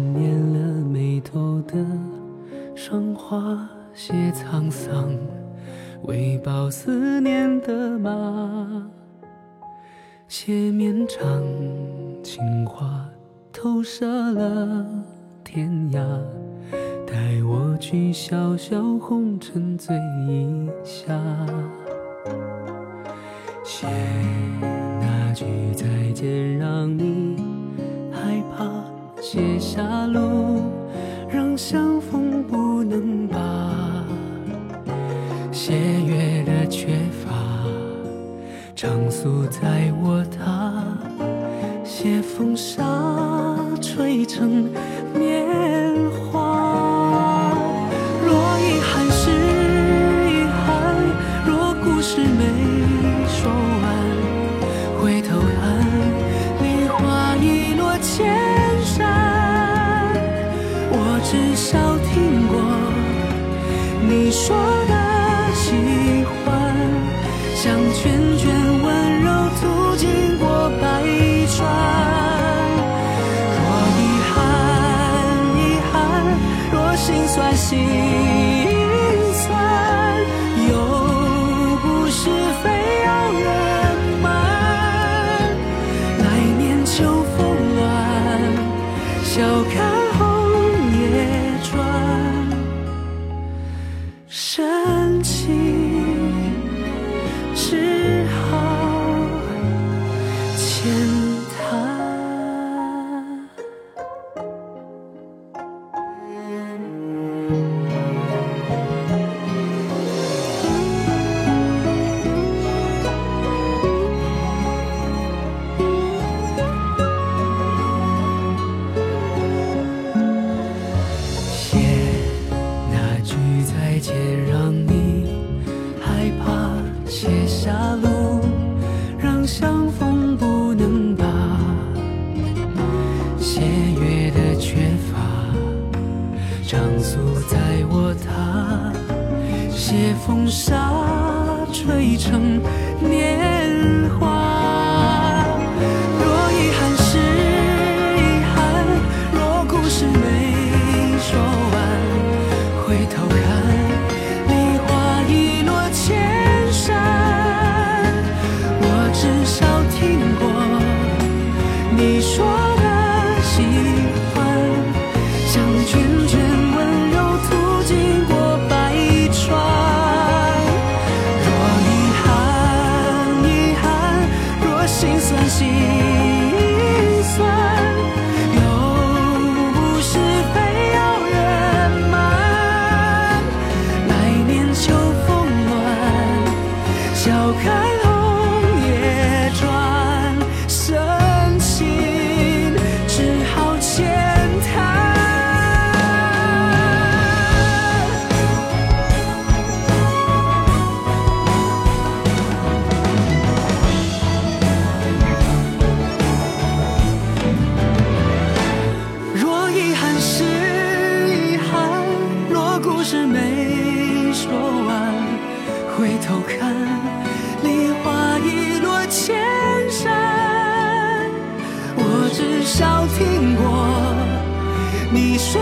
时间念了眉头的霜花，写沧桑，为报思念的马。写绵长情话，投射了天涯。带我去小小红尘醉一下。写那句再见，相逢不能把。谢月的缺乏，长宿在我他。写风沙，吹成年华。若遗憾是遗憾，若故事没说完，回头至少听过你说的喜欢，像涓涓温柔途经过百川。若遗憾，遗憾，若心酸，心深再见，让你害怕。写下路，让相逢不能把。谢月的缺乏，长宿在我他。写风沙，吹成年华。像涓涓温柔途经过百川。若遗憾，遗憾，若心酸，心看，梨花已落千山。我至少听过你说